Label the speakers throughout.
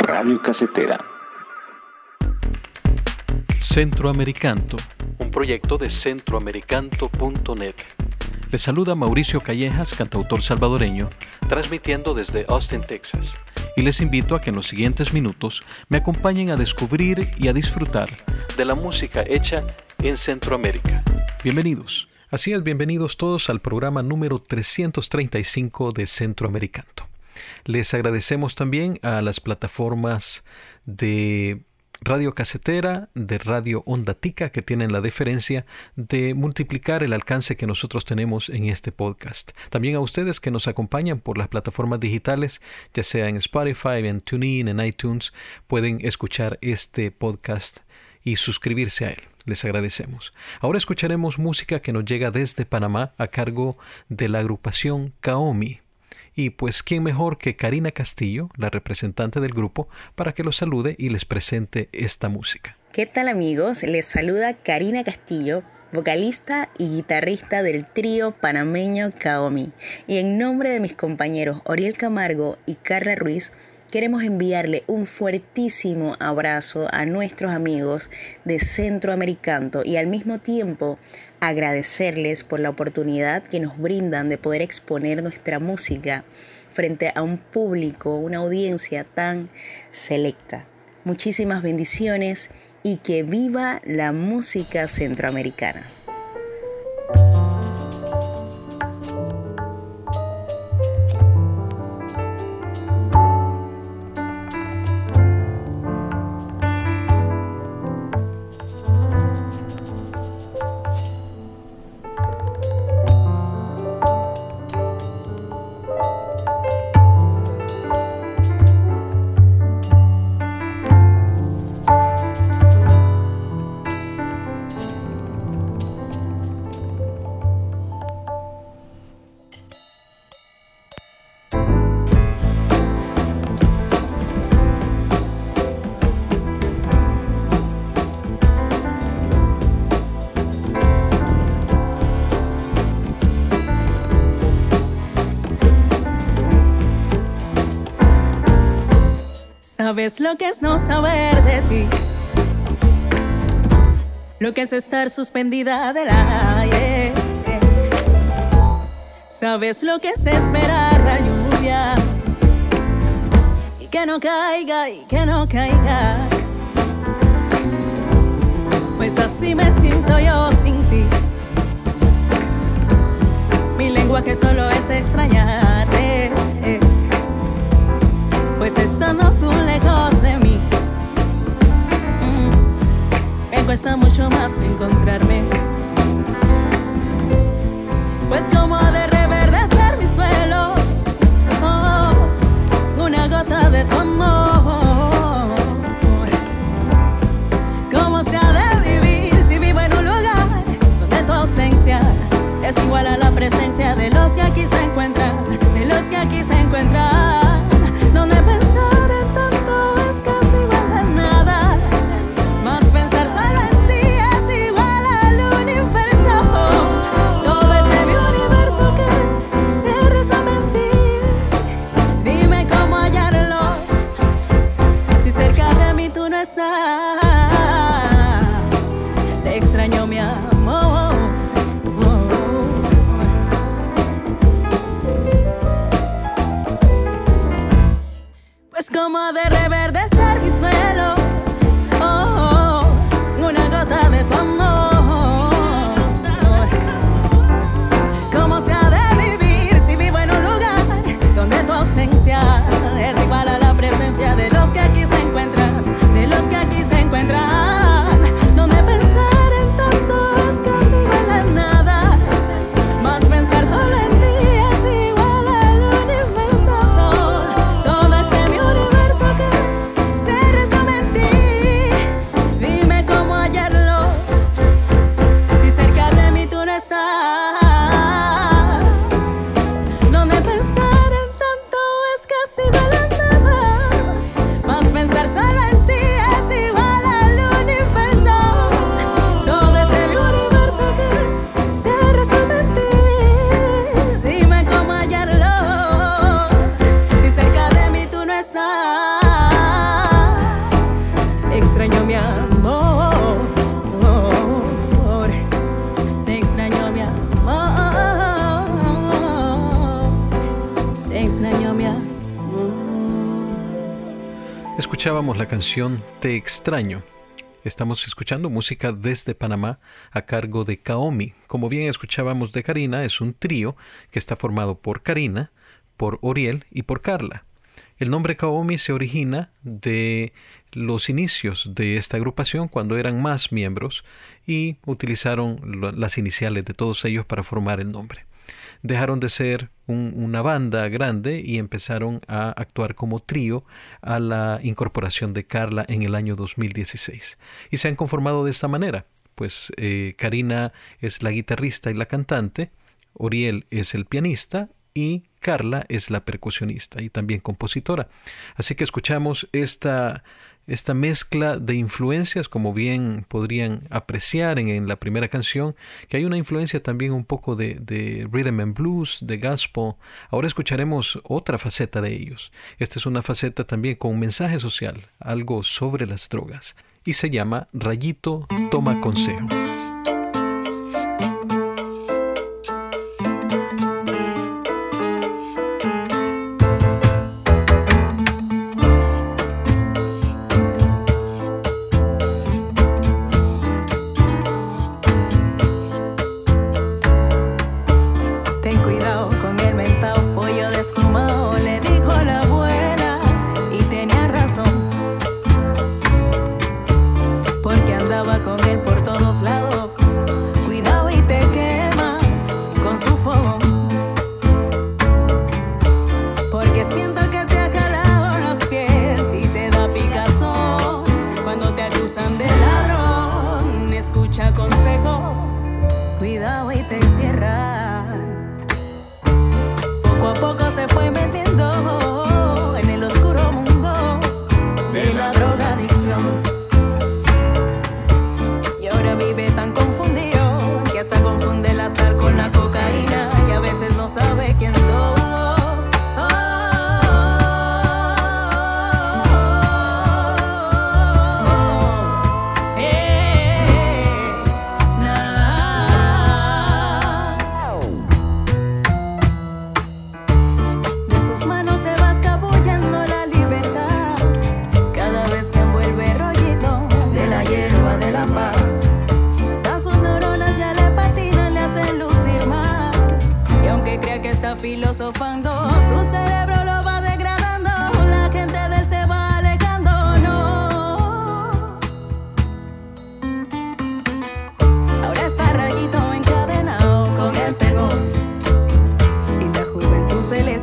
Speaker 1: Radio Casetera.
Speaker 2: Centroamericanto, un proyecto de centroamericanto.net. Les saluda Mauricio Callejas, cantautor salvadoreño, transmitiendo desde Austin, Texas. Y les invito a que en los siguientes minutos me acompañen a descubrir y a disfrutar de la música hecha en Centroamérica. Bienvenidos. Así es, bienvenidos todos al programa número 335 de Centroamericanto. Les agradecemos también a las plataformas de Radio Casetera, de Radio Onda Tica, que tienen la deferencia de multiplicar el alcance que nosotros tenemos en este podcast. También a ustedes que nos acompañan por las plataformas digitales, ya sea en Spotify, en TuneIn, en iTunes, pueden escuchar este podcast y suscribirse a él. Les agradecemos. Ahora escucharemos música que nos llega desde Panamá a cargo de la agrupación Kaomi. Y pues, ¿quién mejor que Karina Castillo, la representante del grupo, para que los salude y les presente esta música?
Speaker 3: ¿Qué tal amigos? Les saluda Karina Castillo, vocalista y guitarrista del trío panameño Kaomi. Y en nombre de mis compañeros Oriel Camargo y Carla Ruiz, queremos enviarle un fuertísimo abrazo a nuestros amigos de Centroamericanto y al mismo tiempo agradecerles por la oportunidad que nos brindan de poder exponer nuestra música frente a un público, una audiencia tan selecta. Muchísimas bendiciones y que viva la música centroamericana.
Speaker 4: Sabes lo que es no saber de ti. Lo que es estar suspendida del aire. Sabes lo que es esperar la lluvia. Y que no caiga y que no caiga. Pues así me siento yo sin ti. Mi lenguaje solo es extrañarte pues estando tú lejos cuesta mucho más encontrarme. Pues como Como de reverdecer. La canción Te extraño. Estamos escuchando música desde Panamá a cargo de Kaomi. Como bien escuchábamos de Karina, es un trío que está formado por Karina, por Oriel y por Carla. El nombre Kaomi se origina de los inicios de esta agrupación cuando eran más miembros y utilizaron las iniciales de todos ellos para formar el nombre. Dejaron de ser una banda grande y empezaron a actuar como trío a la incorporación de Carla en el año 2016. Y se han conformado de esta manera. Pues eh, Karina es la guitarrista y la cantante, Oriel es el pianista y Carla es la percusionista y también compositora. Así que escuchamos esta, esta mezcla de influencias, como bien podrían apreciar en, la primera canción, que hay una influencia también un poco de, de, rhythm and blues, de gospel. Ahora escucharemos otra faceta de ellos. Esta es una faceta también con un mensaje social, algo sobre las drogas, y se llama Rayito Toma Consejo.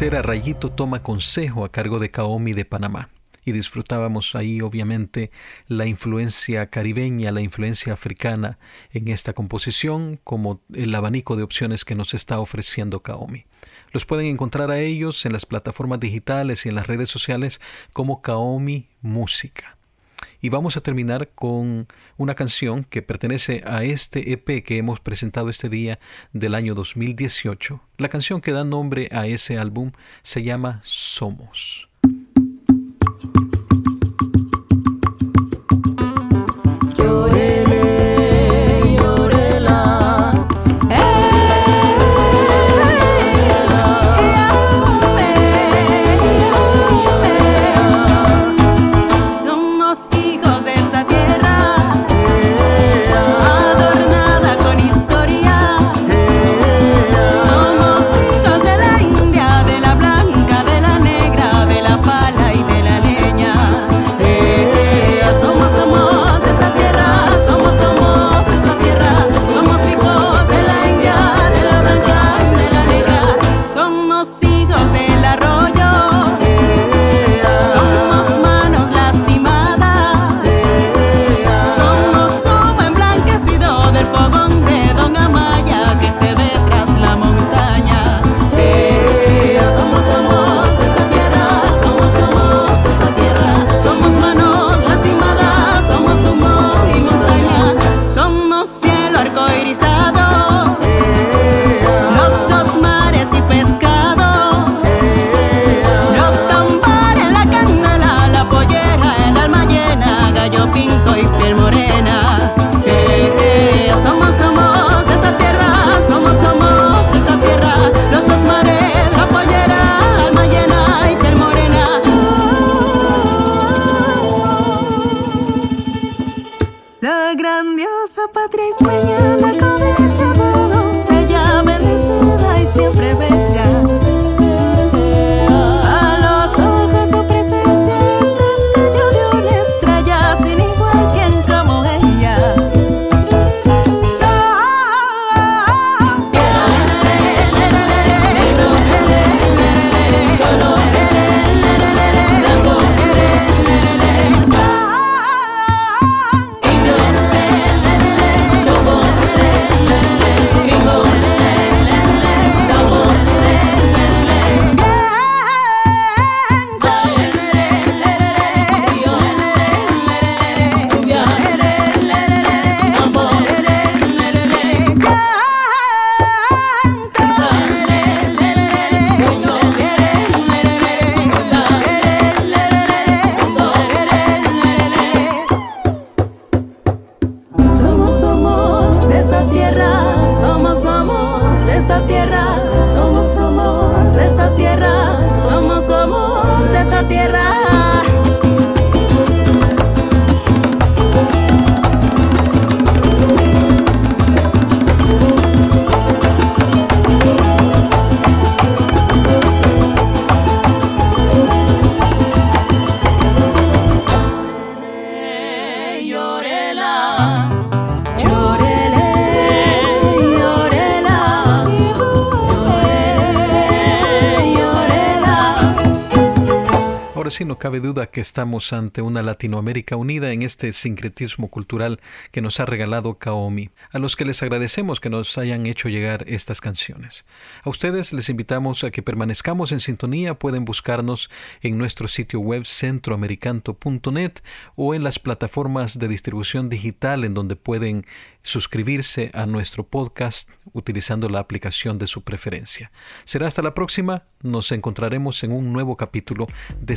Speaker 4: Este era Rayito Toma Consejo a cargo de Kaomi de Panamá y disfrutábamos ahí obviamente la influencia caribeña, la influencia africana en esta composición como el abanico de opciones que nos está ofreciendo Kaomi. Los pueden encontrar a ellos en las plataformas digitales y en las redes sociales como Kaomi Música. Y vamos a terminar con una canción que pertenece a este EP que hemos presentado este día del año 2018. La canción que da nombre a ese álbum se llama Somos. esta tierra, somos, somos de esta tierra, somos, somos de esta tierra. Llorela. No cabe duda que estamos ante una Latinoamérica unida en este sincretismo cultural que nos ha regalado Kaomi, a los que les agradecemos que nos hayan hecho llegar estas canciones. A ustedes les invitamos a que permanezcamos en sintonía, pueden buscarnos en nuestro sitio web centroamericanto.net o en las plataformas de distribución digital en donde pueden suscribirse a nuestro podcast utilizando la aplicación de su preferencia. Será hasta la próxima, nos encontraremos en un nuevo capítulo de